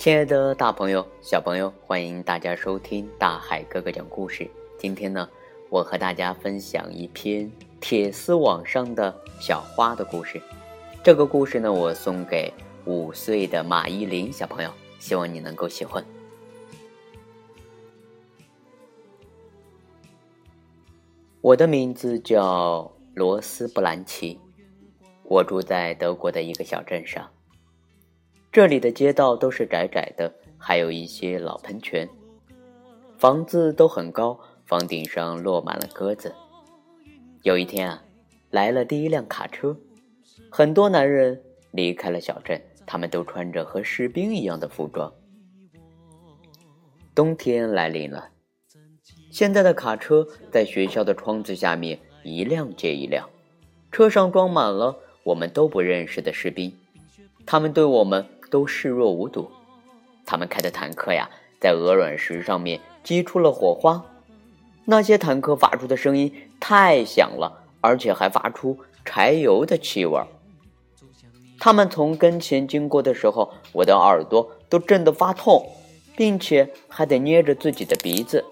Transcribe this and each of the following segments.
亲爱的大朋友、小朋友，欢迎大家收听大海哥哥讲故事。今天呢，我和大家分享一篇铁丝网上的小花的故事。这个故事呢，我送给五岁的马依林小朋友，希望你能够喜欢。我的名字叫罗斯布兰奇，我住在德国的一个小镇上。这里的街道都是窄窄的，还有一些老喷泉。房子都很高，房顶上落满了鸽子。有一天啊，来了第一辆卡车，很多男人离开了小镇，他们都穿着和士兵一样的服装。冬天来临了，现在的卡车在学校的窗子下面一辆接一辆，车上装满了我们都不认识的士兵，他们对我们。都视若无睹，他们开的坦克呀，在鹅卵石上面激出了火花，那些坦克发出的声音太响了，而且还发出柴油的气味。他们从跟前经过的时候，我的耳朵都震得发痛，并且还得捏着自己的鼻子。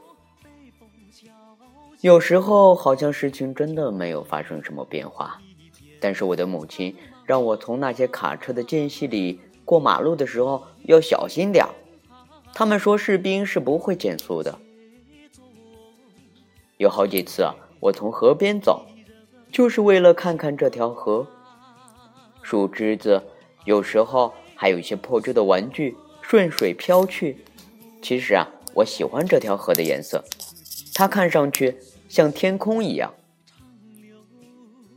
有时候好像事情真的没有发生什么变化，但是我的母亲让我从那些卡车的间隙里。过马路的时候要小心点，他们说士兵是不会减速的。有好几次啊，我从河边走，就是为了看看这条河。树枝子，有时候还有一些破旧的玩具顺水飘去。其实啊，我喜欢这条河的颜色，它看上去像天空一样。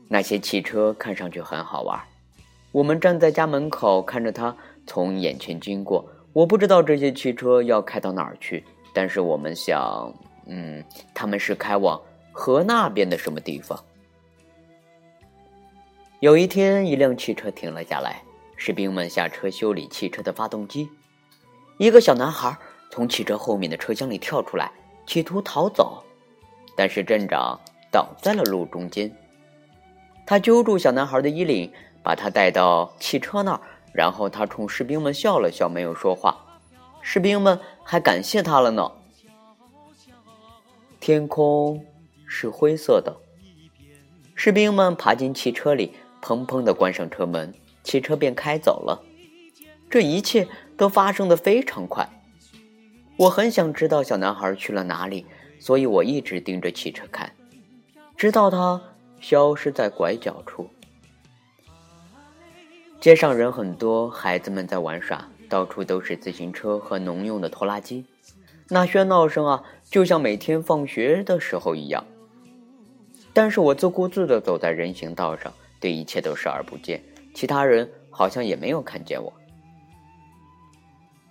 那些汽车看上去很好玩。我们站在家门口看着他从眼前经过。我不知道这些汽车要开到哪儿去，但是我们想，嗯，他们是开往河那边的什么地方。有一天，一辆汽车停了下来，士兵们下车修理汽车的发动机。一个小男孩从汽车后面的车厢里跳出来，企图逃走，但是镇长挡在了路中间。他揪住小男孩的衣领。把他带到汽车那儿，然后他冲士兵们笑了笑，没有说话。士兵们还感谢他了呢。天空是灰色的，士兵们爬进汽车里，砰砰地关上车门，汽车便开走了。这一切都发生的非常快。我很想知道小男孩去了哪里，所以我一直盯着汽车看，直到他消失在拐角处。街上人很多，孩子们在玩耍，到处都是自行车和农用的拖拉机。那喧闹声啊，就像每天放学的时候一样。但是我自顾自地走在人行道上，对一切都视而不见，其他人好像也没有看见我。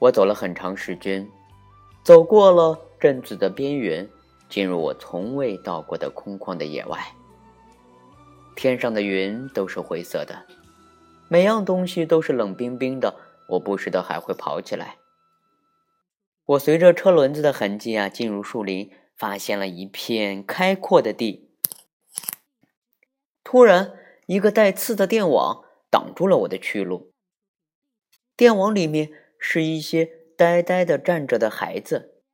我走了很长时间，走过了镇子的边缘，进入我从未到过的空旷的野外。天上的云都是灰色的。每样东西都是冷冰冰的，我不时的还会跑起来。我随着车轮子的痕迹啊，进入树林，发现了一片开阔的地。突然，一个带刺的电网挡住了我的去路。电网里面是一些呆呆的站着的孩子，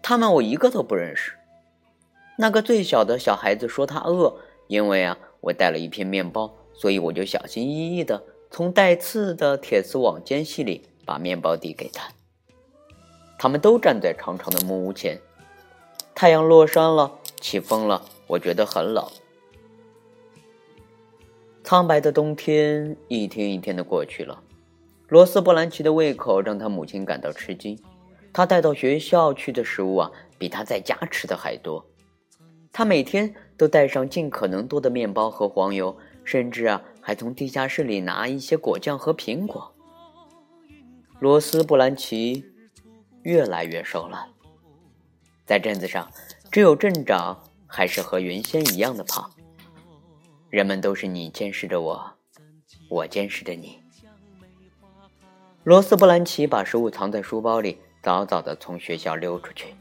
他们我一个都不认识。那个最小的小孩子说他饿，因为啊，我带了一片面包。所以我就小心翼翼地从带刺的铁丝网间隙里把面包递给他。他们都站在长长的木屋前，太阳落山了，起风了，我觉得很冷。苍白的冬天一天一天的过去了，罗斯布兰奇的胃口让他母亲感到吃惊。他带到学校去的食物啊，比他在家吃的还多。他每天都带上尽可能多的面包和黄油。甚至啊，还从地下室里拿一些果酱和苹果。罗斯布兰奇越来越瘦了，在镇子上，只有镇长还是和原先一样的胖。人们都是你监视着我，我监视着你。罗斯布兰奇把食物藏在书包里，早早的从学校溜出去。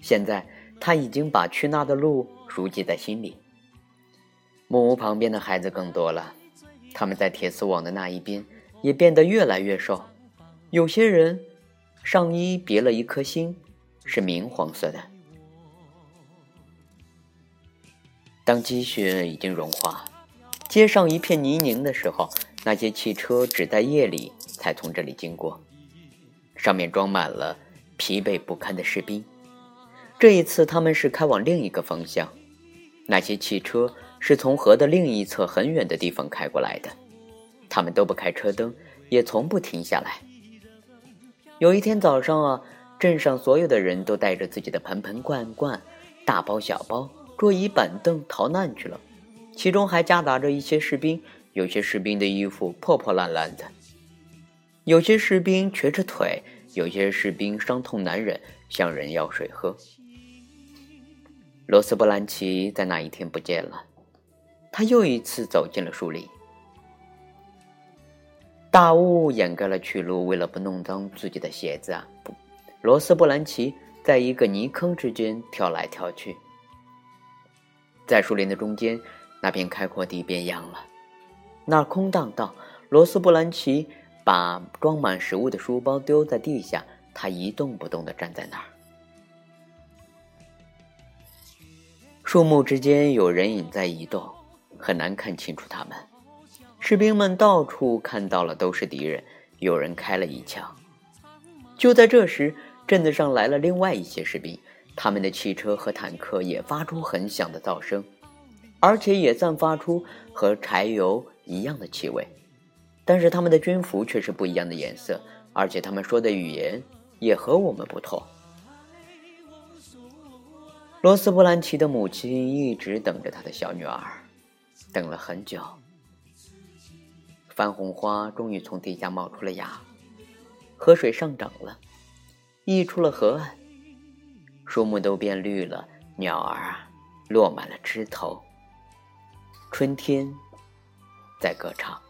现在他已经把去那的路熟记在心里。木屋旁边的孩子更多了，他们在铁丝网的那一边也变得越来越瘦。有些人上衣别了一颗星，是明黄色的。当积雪已经融化，街上一片泥泞的时候，那些汽车只在夜里才从这里经过，上面装满了疲惫不堪的士兵。这一次，他们是开往另一个方向。那些汽车是从河的另一侧很远的地方开过来的，他们都不开车灯，也从不停下来。有一天早上啊，镇上所有的人都带着自己的盆盆罐罐、大包小包、桌椅板凳逃难去了，其中还夹杂着一些士兵。有些士兵的衣服破破烂烂的，有些士兵瘸着腿，有些士兵伤痛难忍，向人要水喝。罗斯布兰奇在那一天不见了，他又一次走进了树林。大雾掩盖了去路，为了不弄脏自己的鞋子啊，罗斯布兰奇在一个泥坑之间跳来跳去。在树林的中间，那片开阔地变样了，那空荡荡。罗斯布兰奇把装满食物的书包丢在地下，他一动不动地站在那儿。树木之间有人影在移动，很难看清楚他们。士兵们到处看到了都是敌人，有人开了一枪。就在这时，镇子上来了另外一些士兵，他们的汽车和坦克也发出很响的噪声，而且也散发出和柴油一样的气味。但是他们的军服却是不一样的颜色，而且他们说的语言也和我们不同。罗斯布兰奇的母亲一直等着他的小女儿，等了很久。番红花终于从地下冒出了芽，河水上涨了，溢出了河岸，树木都变绿了，鸟儿啊落满了枝头。春天在歌唱。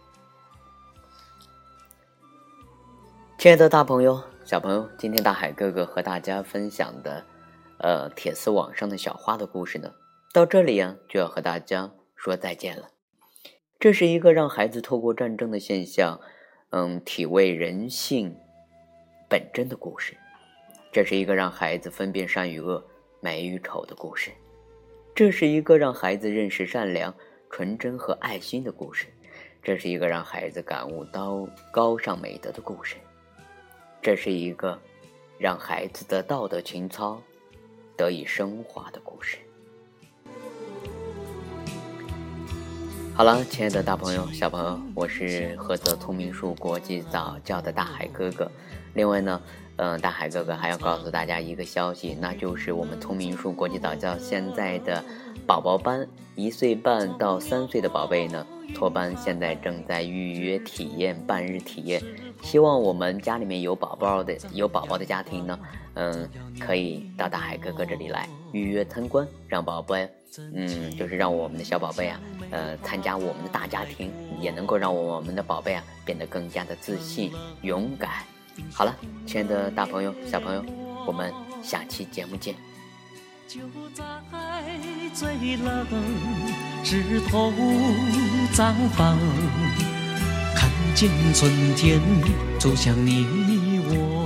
亲爱的大朋友、小朋友，今天大海哥哥和大家分享的。呃，铁丝网上的小花的故事呢，到这里呀就要和大家说再见了。这是一个让孩子透过战争的现象，嗯，体味人性本真的故事。这是一个让孩子分辨善与恶、美与丑的故事。这是一个让孩子认识善良、纯真和爱心的故事。这是一个让孩子感悟到高尚美德的故事。这是一个让孩子的道德情操。得以升华的故事。好了，亲爱的大朋友、小朋友，我是菏泽聪明树国际早教的大海哥哥。另外呢，嗯，大海哥哥还要告诉大家一个消息，那就是我们聪明树国际早教现在的宝宝班，一岁半到三岁的宝贝呢，托班现在正在预约体验半日体验。希望我们家里面有宝宝的有宝宝的家庭呢。嗯，可以到大海哥哥这里来预约参观，让宝贝，嗯，就是让我们的小宝贝啊，呃，参加我们的大家庭，也能够让我们的宝贝啊变得更加的自信、勇敢。好了，亲爱的大朋友、小朋友，我们下期节目见。就在最冷枝头绽放，看见春天走向你我。